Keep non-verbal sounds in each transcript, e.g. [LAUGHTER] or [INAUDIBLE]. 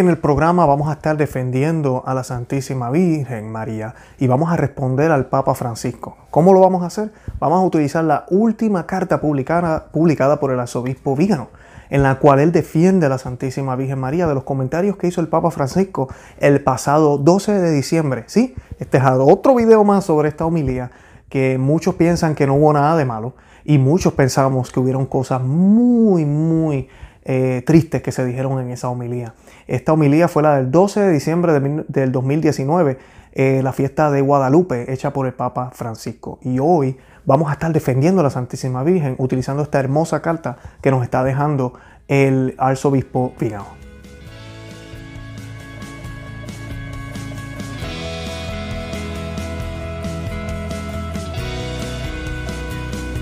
En el programa vamos a estar defendiendo a la Santísima Virgen María y vamos a responder al Papa Francisco. ¿Cómo lo vamos a hacer? Vamos a utilizar la última carta publicada, publicada por el arzobispo Vígano, en la cual él defiende a la Santísima Virgen María de los comentarios que hizo el Papa Francisco el pasado 12 de diciembre. Sí, este es otro video más sobre esta homilía que muchos piensan que no hubo nada de malo y muchos pensamos que hubieron cosas muy, muy eh, tristes que se dijeron en esa homilía. Esta homilía fue la del 12 de diciembre del 2019, eh, la fiesta de Guadalupe hecha por el Papa Francisco. Y hoy vamos a estar defendiendo a la Santísima Virgen utilizando esta hermosa carta que nos está dejando el arzobispo Vigao.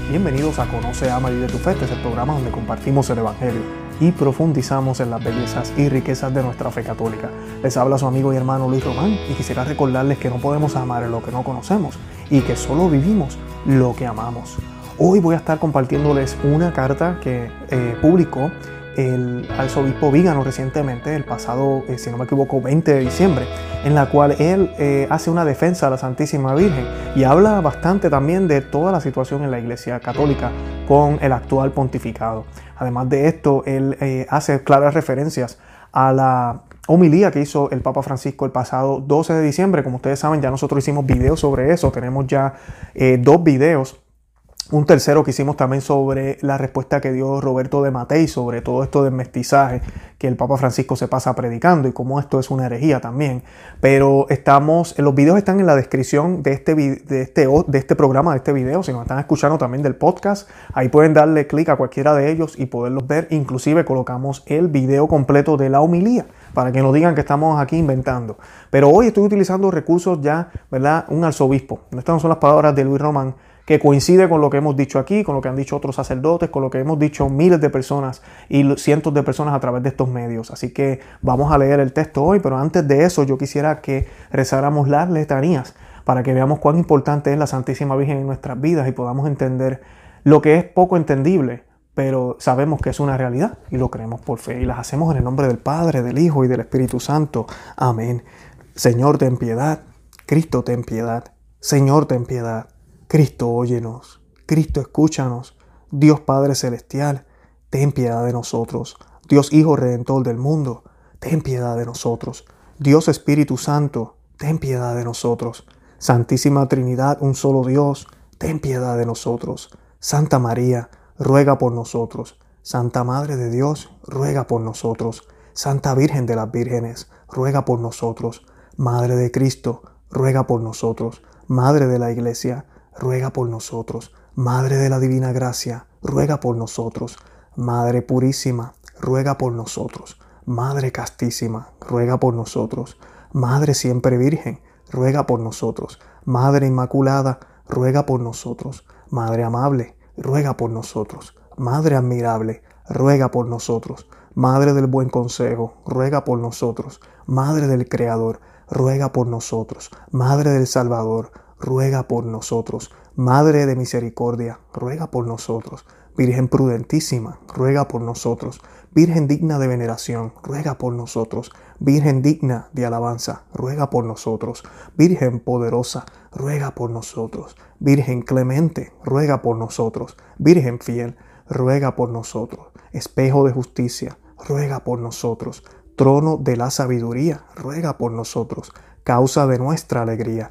Bienvenidos a Conoce, Ama y de tu Fe. Este es el programa donde compartimos el Evangelio y profundizamos en las bellezas y riquezas de nuestra fe católica. Les habla su amigo y hermano Luis Román y quisiera recordarles que no podemos amar lo que no conocemos y que solo vivimos lo que amamos. Hoy voy a estar compartiéndoles una carta que eh, publicó el arzobispo Vígano recientemente, el pasado, eh, si no me equivoco, 20 de diciembre, en la cual él eh, hace una defensa a la Santísima Virgen y habla bastante también de toda la situación en la Iglesia Católica con el actual pontificado. Además de esto, él eh, hace claras referencias a la homilía que hizo el Papa Francisco el pasado 12 de diciembre. Como ustedes saben, ya nosotros hicimos videos sobre eso. Tenemos ya dos videos un tercero que hicimos también sobre la respuesta que dio Roberto de Matei sobre todo esto del mestizaje que el Papa Francisco se pasa predicando y cómo esto es una herejía también. Pero estamos, los videos están en la descripción de este, de este, de este programa, de este video. Si nos están escuchando también del podcast, ahí pueden darle clic a cualquiera de ellos y poderlos ver. Inclusive colocamos el video completo de la homilía para que no digan que estamos aquí inventando. Pero hoy estoy utilizando recursos ya, ¿verdad? Un arzobispo. Estas no son las palabras de Luis Román que coincide con lo que hemos dicho aquí, con lo que han dicho otros sacerdotes, con lo que hemos dicho miles de personas y cientos de personas a través de estos medios. Así que vamos a leer el texto hoy, pero antes de eso yo quisiera que rezáramos las letanías para que veamos cuán importante es la Santísima Virgen en nuestras vidas y podamos entender lo que es poco entendible, pero sabemos que es una realidad y lo creemos por fe y las hacemos en el nombre del Padre, del Hijo y del Espíritu Santo. Amén. Señor, ten piedad. Cristo, ten piedad. Señor, ten piedad. Cristo, óyenos. Cristo, escúchanos. Dios Padre Celestial, ten piedad de nosotros. Dios Hijo Redentor del mundo, ten piedad de nosotros. Dios Espíritu Santo, ten piedad de nosotros. Santísima Trinidad, un solo Dios, ten piedad de nosotros. Santa María, ruega por nosotros. Santa Madre de Dios, ruega por nosotros. Santa Virgen de las Vírgenes, ruega por nosotros. Madre de Cristo, ruega por nosotros. Madre de la Iglesia, ruega por nosotros. Madre de la Divina Gracia, ruega por nosotros. Madre Purísima, ruega por nosotros. Madre Castísima, ruega por nosotros. Madre Siempre Virgen, ruega por nosotros. Madre Inmaculada, ruega por nosotros. Madre Amable, ruega por nosotros. Madre Admirable, ruega por nosotros. Madre del Buen Consejo, ruega por nosotros. Madre del Creador, ruega por nosotros. Madre del Salvador, ruega por nosotros. Madre de misericordia, ruega por nosotros. Virgen prudentísima, ruega por nosotros. Virgen digna de veneración, ruega por nosotros. Virgen digna de alabanza, ruega por nosotros. Virgen poderosa, ruega por nosotros. Virgen clemente, ruega por nosotros. Virgen fiel, ruega por nosotros. Espejo de justicia, ruega por nosotros. Trono de la sabiduría, ruega por nosotros. Causa de nuestra alegría,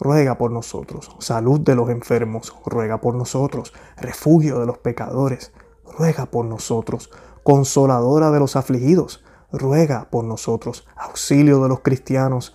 ruega por nosotros. Salud de los enfermos, ruega por nosotros. Refugio de los pecadores, ruega por nosotros. Consoladora de los afligidos, ruega por nosotros. Auxilio de los cristianos,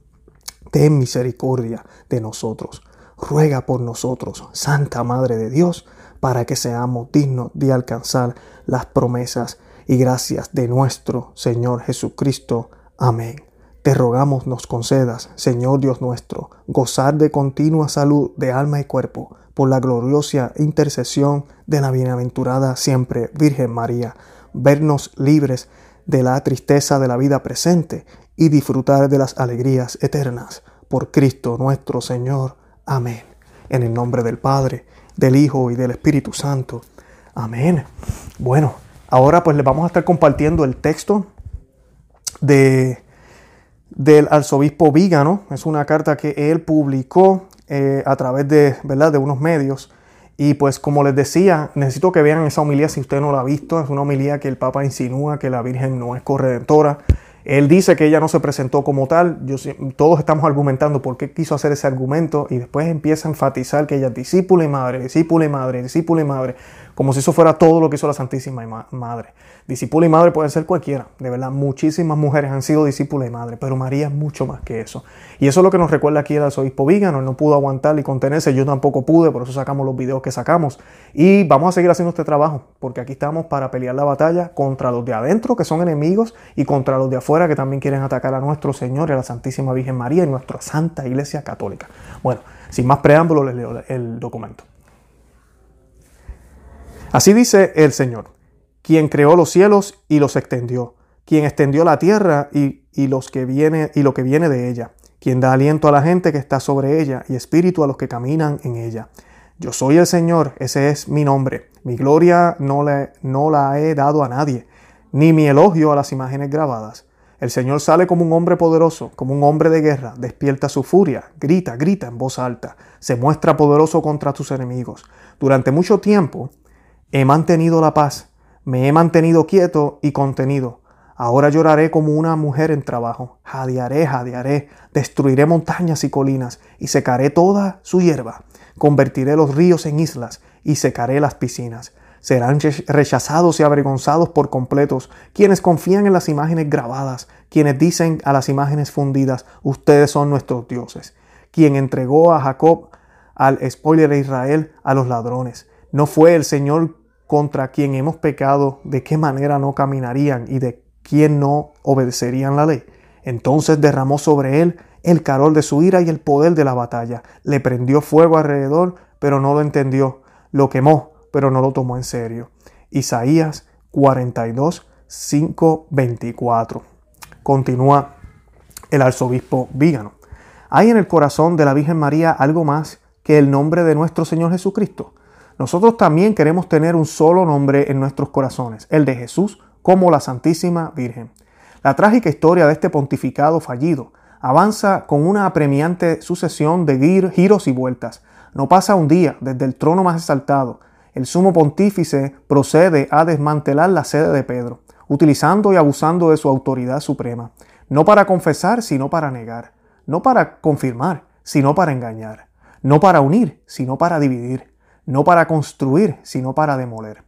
ten misericordia de nosotros. Ruega por nosotros, Santa Madre de Dios, para que seamos dignos de alcanzar las promesas y gracias de nuestro Señor Jesucristo. Amén. Te rogamos nos concedas, Señor Dios nuestro, gozar de continua salud de alma y cuerpo, por la gloriosa intercesión de la bienaventurada siempre Virgen María, vernos libres de la tristeza de la vida presente y disfrutar de las alegrías eternas. Por Cristo nuestro Señor. Amén. En el nombre del Padre, del Hijo y del Espíritu Santo. Amén. Bueno, ahora pues les vamos a estar compartiendo el texto de, del arzobispo Vígano. Es una carta que él publicó eh, a través de, ¿verdad? de unos medios y pues como les decía, necesito que vean esa homilía si usted no la ha visto. Es una homilía que el Papa insinúa que la Virgen no es corredentora. Él dice que ella no se presentó como tal. Todos estamos argumentando por qué quiso hacer ese argumento y después empieza a enfatizar que ella es discípula y madre, discípula y madre, discípula y madre, como si eso fuera todo lo que hizo la Santísima Madre. Discípula y madre puede ser cualquiera, de verdad, muchísimas mujeres han sido discípulas y madre, pero María es mucho más que eso. Y eso es lo que nos recuerda aquí el arzobispo Vígano, no pudo aguantar y contenerse, yo tampoco pude, por eso sacamos los videos que sacamos. Y vamos a seguir haciendo este trabajo, porque aquí estamos para pelear la batalla contra los de adentro, que son enemigos, y contra los de afuera, que también quieren atacar a nuestro Señor y a la Santísima Virgen María y nuestra Santa Iglesia Católica. Bueno, sin más preámbulo, les leo el documento. Así dice el Señor quien creó los cielos y los extendió, quien extendió la tierra y, los que viene, y lo que viene de ella, quien da aliento a la gente que está sobre ella y espíritu a los que caminan en ella. Yo soy el Señor, ese es mi nombre. Mi gloria no, no la he dado a nadie, ni mi elogio a las imágenes grabadas. El Señor sale como un hombre poderoso, como un hombre de guerra, despierta su furia, grita, grita en voz alta, se muestra poderoso contra tus enemigos. Durante mucho tiempo he mantenido la paz me he mantenido quieto y contenido. Ahora lloraré como una mujer en trabajo. Jadearé, jadearé, destruiré montañas y colinas y secaré toda su hierba. Convertiré los ríos en islas y secaré las piscinas. Serán rechazados y avergonzados por completos quienes confían en las imágenes grabadas, quienes dicen a las imágenes fundidas, ustedes son nuestros dioses. Quien entregó a Jacob al spoiler de Israel a los ladrones. No fue el Señor contra quien hemos pecado, de qué manera no caminarían y de quién no obedecerían la ley. Entonces derramó sobre él el calor de su ira y el poder de la batalla. Le prendió fuego alrededor, pero no lo entendió. Lo quemó, pero no lo tomó en serio. Isaías 42, 5, 24. Continúa el arzobispo Vígano. ¿Hay en el corazón de la Virgen María algo más que el nombre de nuestro Señor Jesucristo? Nosotros también queremos tener un solo nombre en nuestros corazones, el de Jesús como la Santísima Virgen. La trágica historia de este pontificado fallido avanza con una apremiante sucesión de giros y vueltas. No pasa un día desde el trono más exaltado. El sumo pontífice procede a desmantelar la sede de Pedro, utilizando y abusando de su autoridad suprema, no para confesar, sino para negar, no para confirmar, sino para engañar, no para unir, sino para dividir no para construir, sino para demoler.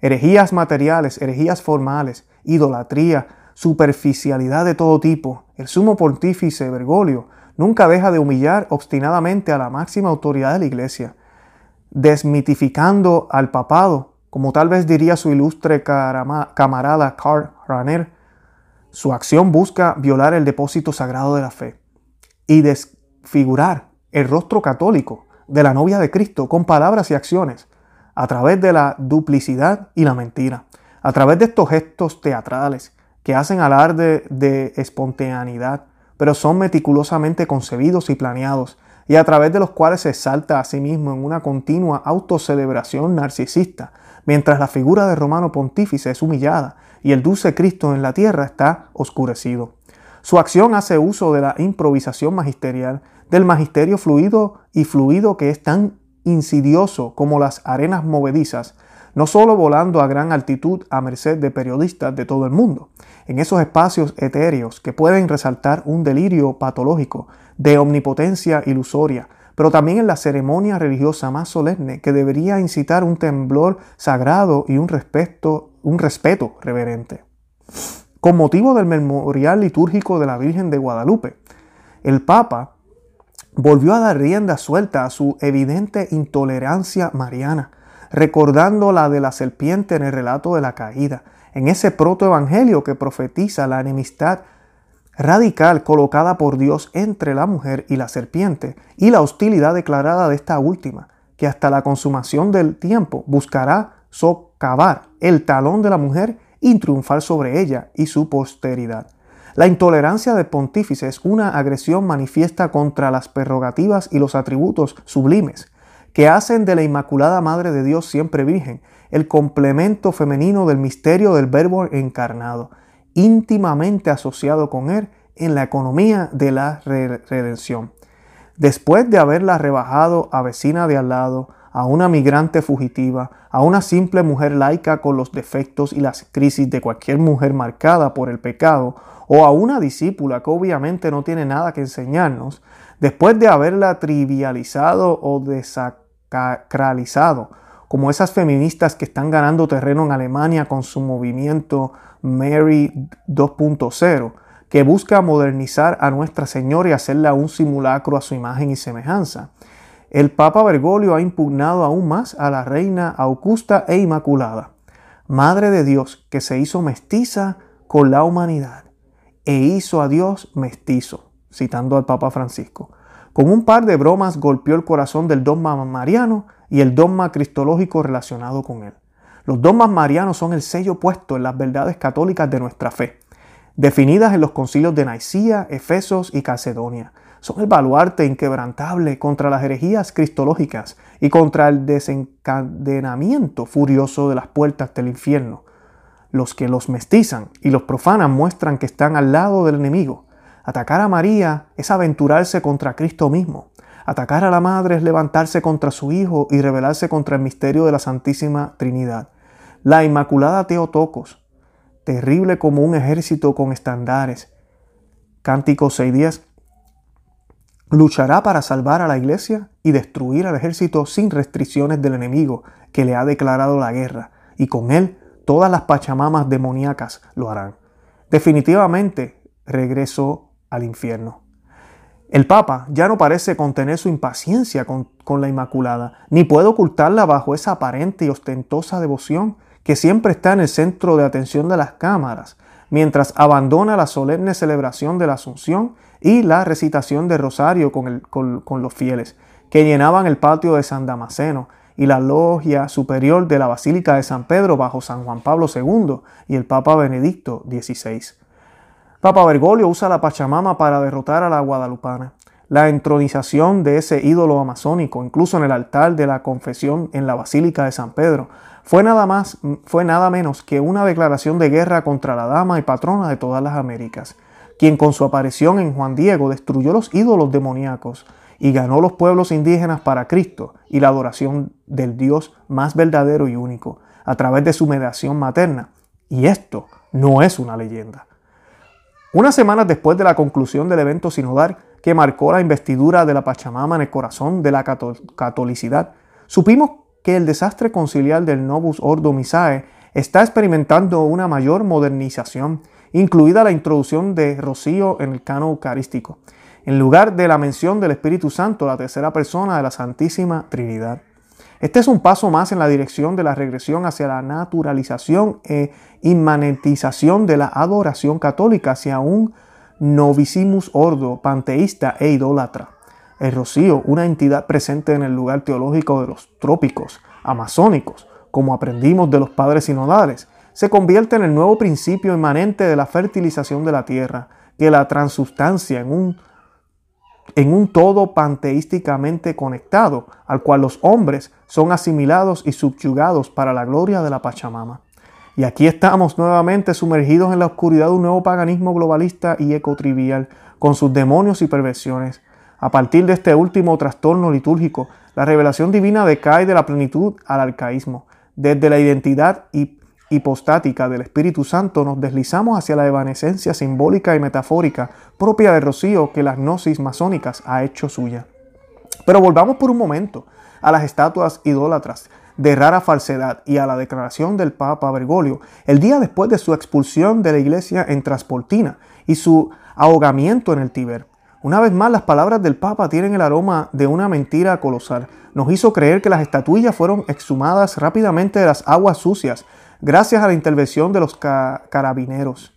Herejías materiales, herejías formales, idolatría, superficialidad de todo tipo. El sumo pontífice Bergoglio nunca deja de humillar obstinadamente a la máxima autoridad de la Iglesia, desmitificando al papado, como tal vez diría su ilustre camarada Karl Rahner. Su acción busca violar el depósito sagrado de la fe y desfigurar el rostro católico de la novia de Cristo con palabras y acciones, a través de la duplicidad y la mentira, A través de estos gestos teatrales que hacen alarde de espontaneidad, pero son meticulosamente concebidos y planeados, y a través de los cuales se exalta a sí mismo en una continua autocelebración narcisista, mientras la figura de Romano Pontífice es humillada y el dulce Cristo en la tierra está oscurecido. Su acción hace uso de la improvisación magisterial, del magisterio fluido y fluido que es tan insidioso como las arenas movedizas, no solo volando a gran altitud a merced de periodistas de todo el mundo, en esos espacios etéreos que pueden resaltar un delirio patológico de omnipotencia ilusoria, pero también en la ceremonia religiosa más solemne que debería incitar un temblor sagrado y un respeto, un respeto reverente. Con motivo del memorial litúrgico de la Virgen de Guadalupe, el Papa volvió a dar rienda suelta a su evidente intolerancia mariana, recordando la de la serpiente en el relato de la caída, en ese protoevangelio que profetiza la enemistad radical colocada por Dios entre la mujer y la serpiente, y la hostilidad declarada de esta última, que hasta la consumación del tiempo buscará socavar el talón de la mujer y triunfar sobre ella y su posteridad. La intolerancia del pontífice es una agresión manifiesta contra las prerrogativas y los atributos sublimes que hacen de la Inmaculada Madre de Dios siempre Virgen el complemento femenino del misterio del Verbo encarnado, íntimamente asociado con él en la economía de la redención. Después de haberla rebajado a vecina de al lado, a una migrante fugitiva, a una simple mujer laica con los defectos y las crisis de cualquier mujer marcada por el pecado, o a una discípula que obviamente no tiene nada que enseñarnos, después de haberla trivializado o desacralizado, como esas feministas que están ganando terreno en Alemania con su movimiento Mary 2.0, que busca modernizar a Nuestra Señora y hacerla un simulacro a su imagen y semejanza. El Papa Bergoglio ha impugnado aún más a la Reina Augusta e Inmaculada, Madre de Dios, que se hizo mestiza con la humanidad e hizo a Dios mestizo, citando al Papa Francisco. Con un par de bromas golpeó el corazón del dogma mariano y el dogma cristológico relacionado con él. Los dogmas marianos son el sello puesto en las verdades católicas de nuestra fe, definidas en los concilios de Nicía, Efesos y Calcedonia. Son el baluarte inquebrantable contra las herejías cristológicas y contra el desencadenamiento furioso de las puertas del infierno. Los que los mestizan y los profanan muestran que están al lado del enemigo. Atacar a María es aventurarse contra Cristo mismo. Atacar a la Madre es levantarse contra su Hijo y rebelarse contra el misterio de la Santísima Trinidad. La Inmaculada Teotocos, terrible como un ejército con estandares. Cántico 6.10. Luchará para salvar a la iglesia y destruir al ejército sin restricciones del enemigo que le ha declarado la guerra, y con él todas las pachamamas demoníacas lo harán. Definitivamente regresó al infierno. El Papa ya no parece contener su impaciencia con, con, la Inmaculada, ni puede ocultarla bajo esa aparente y ostentosa devoción que siempre está en el centro de atención de las cámaras, mientras abandona la solemne celebración de la Asunción y la recitación del rosario con, los fieles, que llenaban el patio de San Damasceno y la logia superior de la Basílica de San Pedro bajo San Juan Pablo II y el Papa Benedicto XVI. Papa Bergoglio usa la Pachamama para derrotar a la guadalupana. La entronización de ese ídolo amazónico, incluso en el altar de la confesión en la Basílica de San Pedro, fue nada más, fue nada menos que una declaración de guerra contra la dama y patrona de todas las Américas, quien con su aparición en Juan Diego destruyó los ídolos demoníacos y ganó los pueblos indígenas para Cristo y la adoración del Dios más verdadero y único, a través de su mediación materna. Y esto no es una leyenda. Unas semanas después de la conclusión del evento sinodal que marcó la investidura de la Pachamama en el corazón de la catolicidad, supimos que el desastre conciliar del Novus Ordo Misae está experimentando una mayor modernización, incluida la introducción de rocío en el cano eucarístico, en lugar de la mención del Espíritu Santo, la tercera persona de la Santísima Trinidad. Este es un paso más en la dirección de la regresión hacia la naturalización e inmanentización de la adoración católica hacia un novicimus ordo panteísta e idólatra. El rocío, una entidad presente en el lugar teológico de los trópicos amazónicos, como aprendimos de los padres sinodales, se convierte en el nuevo principio inmanente de la fertilización de la tierra, que la transustancia en un, en un todo panteísticamente conectado, al cual los hombres son asimilados y subyugados para la gloria de la Pachamama. Y aquí estamos nuevamente sumergidos en la oscuridad de un nuevo paganismo globalista y ecotrivial, con sus demonios y perversiones. A partir de este último trastorno litúrgico, la revelación divina decae de la plenitud al arcaísmo. Desde la identidad hipostática del Espíritu Santo nos deslizamos hacia la evanescencia simbólica y metafórica propia de Rocío que las gnosis masónicas ha hecho suya. Pero volvamos por un momento a las estatuas idólatras de rara falsedad y a la declaración del Papa Bergoglio el día después de su expulsión de la iglesia en Transportina y su ahogamiento en el Tíber. Una vez más, las palabras del Papa tienen el aroma de una mentira colosal. Nos hizo creer que las estatuillas fueron exhumadas rápidamente de las aguas sucias, gracias a la intervención de los carabineros,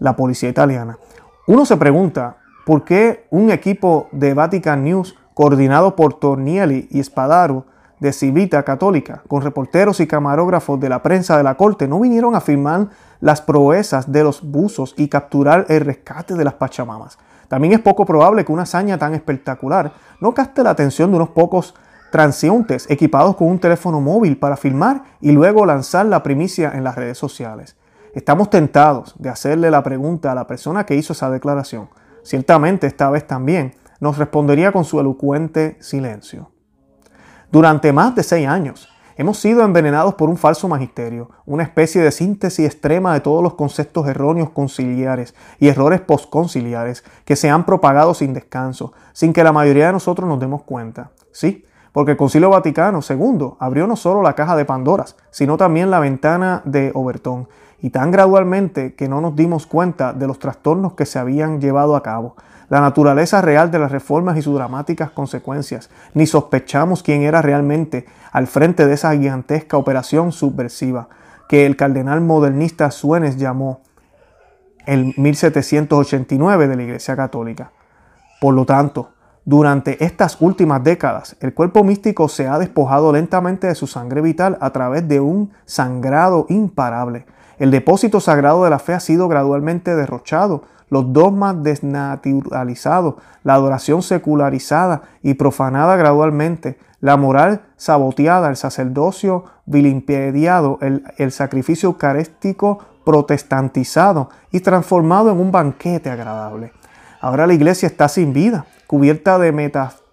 la policía italiana. Uno se pregunta, ¿por qué un equipo de Vatican News, coordinado por Tornielli y Spadaro, de Civita Católica, con reporteros y camarógrafos de la prensa de la corte, no vinieron a firmar las proezas de los buzos y capturar el rescate de las Pachamamas. También es poco probable que una hazaña tan espectacular no caste la atención de unos pocos transeúntes equipados con un teléfono móvil para filmar y luego lanzar la primicia en las redes sociales. Estamos tentados de hacerle la pregunta a la persona que hizo esa declaración. Ciertamente esta vez también nos respondería con su elocuente silencio. Durante más de seis años hemos sido envenenados por un falso magisterio, una especie de síntesis extrema de todos los conceptos erróneos conciliares y errores postconciliares que se han propagado sin descanso, sin que la mayoría de nosotros nos demos cuenta. Sí, porque el Concilio Vaticano II abrió no solo la caja de Pandoras, sino también la ventana de Obertón, y tan gradualmente que no nos dimos cuenta de los trastornos que se habían llevado a cabo la naturaleza real de las reformas y sus dramáticas consecuencias, ni sospechamos quién era realmente al frente de esa gigantesca operación subversiva que el cardenal modernista Suenes llamó el 1789 de la Iglesia Católica. Por lo tanto, durante estas últimas décadas, el cuerpo místico se ha despojado lentamente de su sangre vital a través de un sangrado imparable. El depósito sagrado de la fe ha sido gradualmente derrochado los dogmas desnaturalizados, la adoración secularizada y profanada gradualmente, la moral saboteada, el sacerdocio vilimpediado, el, el sacrificio eucarístico protestantizado y transformado en un banquete agradable. Ahora la iglesia está sin vida, cubierta de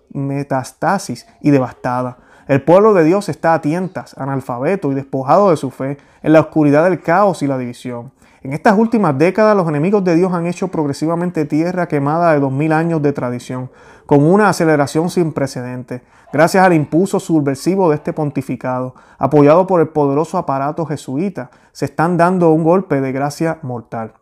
metastasis y devastada. El pueblo de Dios está a tientas, analfabeto y despojado de su fe, en la oscuridad del caos y la división. En estas últimas décadas los enemigos de Dios han hecho progresivamente tierra quemada de dos mil años de tradición, con una aceleración sin precedentes, gracias al impulso subversivo de este pontificado, apoyado por el poderoso aparato jesuita, se están dando un golpe de gracia mortal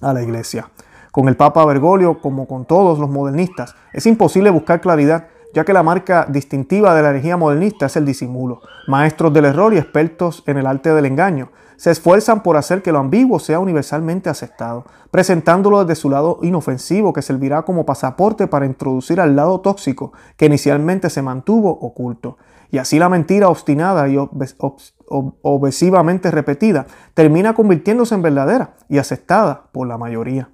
a la iglesia. Con el Papa Bergoglio, como con todos los modernistas, es imposible buscar claridad ya que la marca distintiva de la herejía modernista es el disimulo. Maestros del error y expertos en el arte del engaño se esfuerzan por hacer que lo ambiguo sea universalmente aceptado, presentándolo desde su lado inofensivo que servirá como pasaporte para introducir al lado tóxico que inicialmente se mantuvo oculto. Y así la mentira obstinada y obsesivamente repetida termina convirtiéndose en verdadera y aceptada por la mayoría.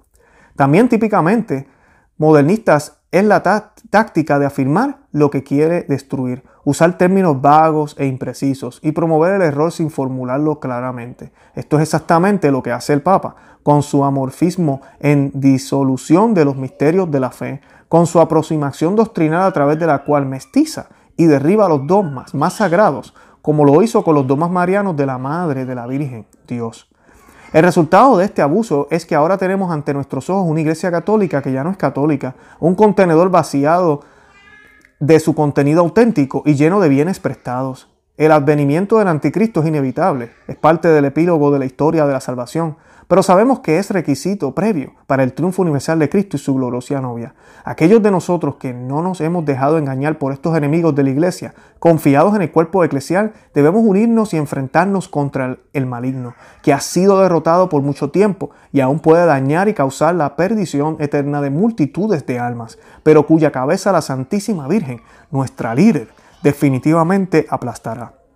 También típicamente modernistas es la táctica de afirmar lo que quiere destruir, usar términos vagos e imprecisos y promover el error sin formularlo claramente. Esto es exactamente lo que hace el Papa, con su amorfismo en disolución de los misterios de la fe, con su aproximación doctrinal a través de la cual mestiza y derriba los dogmas más sagrados, como lo hizo con los dogmas marianos de la Madre de la Virgen, Dios. El resultado de este abuso es que ahora tenemos ante nuestros ojos una iglesia católica que ya no es católica, un contenedor vaciado de su contenido auténtico y lleno de bienes prestados. El advenimiento del anticristo es inevitable, es parte del epílogo de la historia de la salvación, pero sabemos que es requisito previo para el triunfo universal de Cristo y su gloriosa novia. Aquellos de nosotros que no nos hemos dejado engañar por estos enemigos de la iglesia, confiados en el cuerpo eclesial, debemos unirnos y enfrentarnos contra el maligno, que ha sido derrotado por mucho tiempo y aún puede dañar y causar la perdición eterna de multitudes de almas, pero cuya cabeza la Santísima Virgen, nuestra líder, definitivamente aplastará.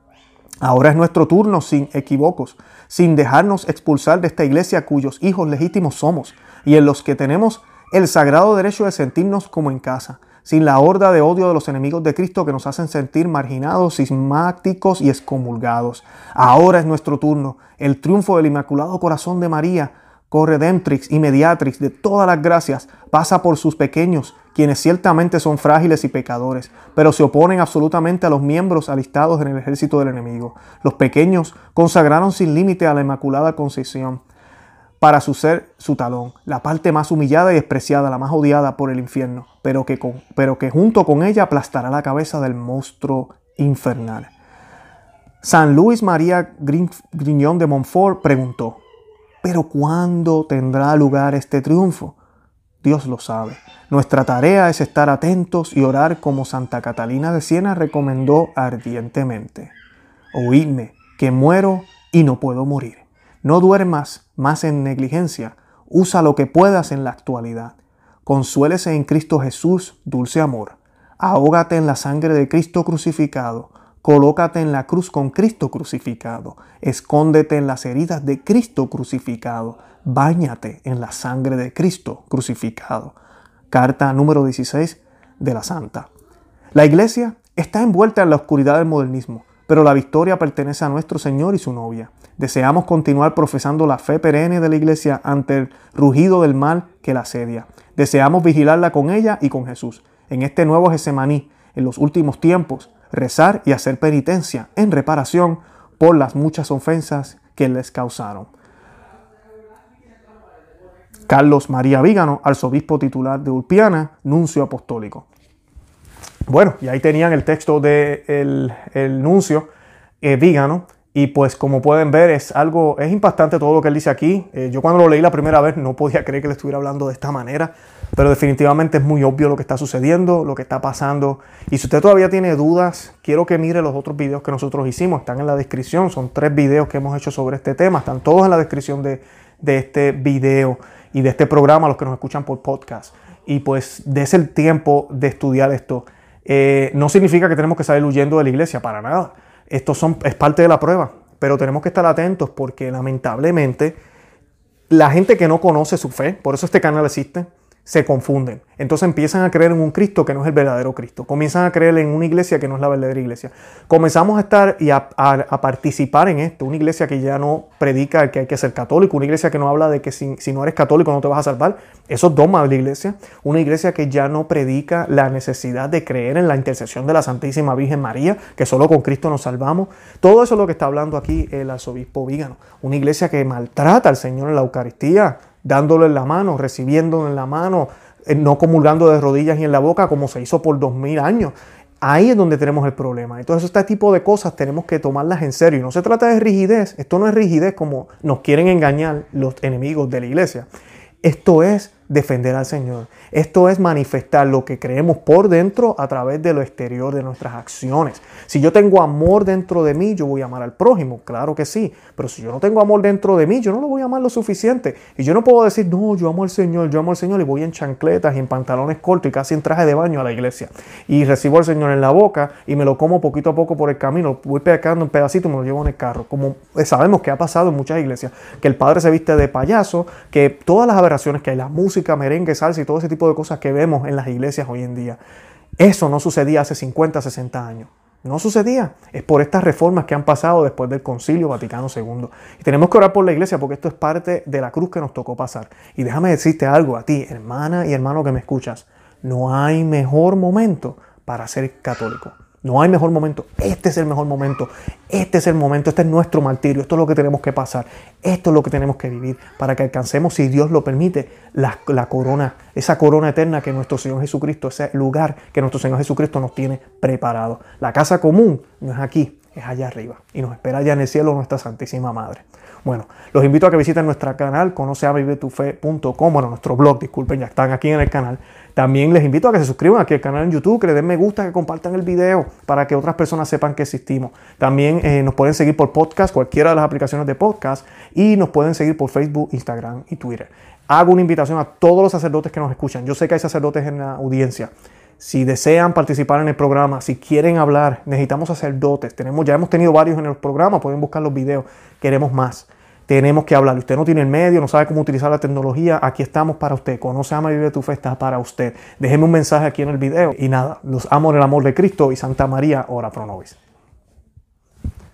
Ahora es nuestro turno sin equívocos, sin dejarnos expulsar de esta iglesia cuyos hijos legítimos somos y en los que tenemos el sagrado derecho de sentirnos como en casa, sin la horda de odio de los enemigos de Cristo que nos hacen sentir marginados, sismáticos y excomulgados. Ahora es nuestro turno. El triunfo del Inmaculado Corazón de María, corredemptrix y mediatrix de todas las gracias, pasa por sus pequeños, quienes ciertamente son frágiles y pecadores, pero se oponen absolutamente a los miembros alistados en el ejército del enemigo. Los pequeños consagraron sin límite a la Inmaculada Concepción para su ser su talón, la parte más humillada y despreciada, la más odiada por el infierno, pero que, pero que junto con ella aplastará la cabeza del monstruo infernal. San Luis María Griñón de Montfort preguntó, ¿pero cuándo tendrá lugar este triunfo? Dios lo sabe. Nuestra tarea es estar atentos y orar como Santa Catalina de Siena recomendó ardientemente. Oídme, que muero y no puedo morir. No duermas más en negligencia. Usa lo que puedas en la actualidad. Consuélese en Cristo Jesús, dulce amor. Ahógate en la sangre de Cristo crucificado. Colócate en la cruz con Cristo crucificado. Escóndete en las heridas de Cristo crucificado. Báñate en la sangre de Cristo crucificado. Carta número 16 de la Santa. La iglesia está envuelta en la oscuridad del modernismo, pero la victoria pertenece a nuestro Señor y su novia. Deseamos continuar profesando la fe perenne de la iglesia ante el rugido del mal que la asedia. Deseamos vigilarla con ella y con Jesús. En este nuevo Gesemaní, en los últimos tiempos, rezar y hacer penitencia en reparación por las muchas ofensas que les causaron. Carlos María Vígano, arzobispo titular de Ulpiana, nuncio apostólico. Bueno, y ahí tenían el texto del el nuncio eh, Vígano y pues como pueden ver es algo, es impactante todo lo que él dice aquí. Eh, yo cuando lo leí la primera vez no podía [LAUGHS] creer que le estuviera hablando de esta manera, pero definitivamente es muy obvio lo que está sucediendo, lo que está pasando. Y si usted todavía tiene dudas, quiero que mire los otros videos que nosotros hicimos, están en la descripción, son tres videos que hemos hecho sobre este tema, están todos en la descripción de, de este video y de este programa, los que nos escuchan por podcast. Y pues des el tiempo de estudiar esto. Eh, no significa que tenemos que salir huyendo de la iglesia, para nada. Esto es parte de la prueba, pero tenemos que estar atentos porque lamentablemente la gente que no conoce su fe, por eso este canal existe, se confunden. Entonces empiezan a creer en un Cristo que no es el verdadero Cristo. Comienzan a creer en una iglesia que no es la verdadera iglesia. Comenzamos a estar y a, participar en esto. Una iglesia que ya no predica que hay que ser católico. Una iglesia que no habla de que si, no eres católico no te vas a salvar. Eso es dogma de la iglesia. Una iglesia que ya no predica la necesidad de creer en la intercesión de la Santísima Virgen María, que solo con Cristo nos salvamos. Todo eso es lo que está hablando aquí el arzobispo Vígano. Una iglesia que maltrata al Señor en la Eucaristía dándolo en la mano, recibiéndolo en la mano, eh, no comulgando de rodillas y en la boca como se hizo por dos mil años. Ahí es donde tenemos el problema. Entonces, este tipo de cosas tenemos que tomarlas en serio. Y no se trata de rigidez. Esto no es rigidez como nos quieren engañar los enemigos de la iglesia. Esto es defender al Señor. Esto es manifestar lo que creemos por dentro a través de lo exterior de nuestras acciones. Si yo tengo amor dentro de mí, yo voy a amar al prójimo, claro que sí. Pero si yo no tengo amor dentro de mí, yo no lo voy a amar lo suficiente. Y yo no puedo decir, no, yo amo al Señor, yo amo al Señor y voy en chancletas y en pantalones cortos y casi en traje de baño a la iglesia. Y recibo al Señor en la boca y me lo como poquito a poco por el camino, voy pegando en pedacitos y me lo llevo en el carro. Como sabemos que ha pasado en muchas iglesias, que el padre se viste de payaso, que todas las aberraciones que hay, la música, merengue, salsa, y todo ese tipo de cosas que vemos en las iglesias hoy en día. Eso no sucedía hace 50, 60 años. No sucedía. Es por estas reformas que han pasado después del Concilio Vaticano II. Y tenemos que orar por la iglesia porque esto es parte de la cruz que nos tocó pasar. Y déjame decirte algo a ti, hermana y hermano que me escuchas. No hay mejor momento para ser católico. No hay mejor momento. Este es el mejor momento. Este es el momento. Este es nuestro martirio. Esto es lo que tenemos que pasar. Esto es lo que tenemos que vivir para que alcancemos, si Dios lo permite, la, corona, esa corona eterna que nuestro Señor Jesucristo, ese lugar que nuestro Señor Jesucristo nos tiene preparado. La casa común no es aquí, es allá arriba. Y nos espera allá en el cielo nuestra Santísima Madre. Bueno, los invito a que visiten nuestro canal, conoceavivetufe.com, bueno, nuestro blog, disculpen, ya están aquí en el canal. También les invito a que se suscriban aquí al canal en YouTube, que le den me gusta, que compartan el video para que otras personas sepan que existimos. También eh, nos pueden seguir por podcast, cualquiera de las aplicaciones de podcast, y nos pueden seguir por Facebook, Instagram y Twitter. Hago una invitación a todos los sacerdotes que nos escuchan. Yo sé que hay sacerdotes en la audiencia. Si desean participar en el programa, si quieren hablar, necesitamos sacerdotes. Tenemos, ya hemos tenido varios en el programa, pueden buscar los videos. Queremos más. Tenemos que hablar. Usted no tiene el medio, no sabe cómo utilizar la tecnología. Aquí estamos para usted. Conoce, ama y vive tu fe, está para usted. Déjeme un mensaje aquí en el video. Y nada, los amo en el amor de Cristo y Santa María, ora pro nobis.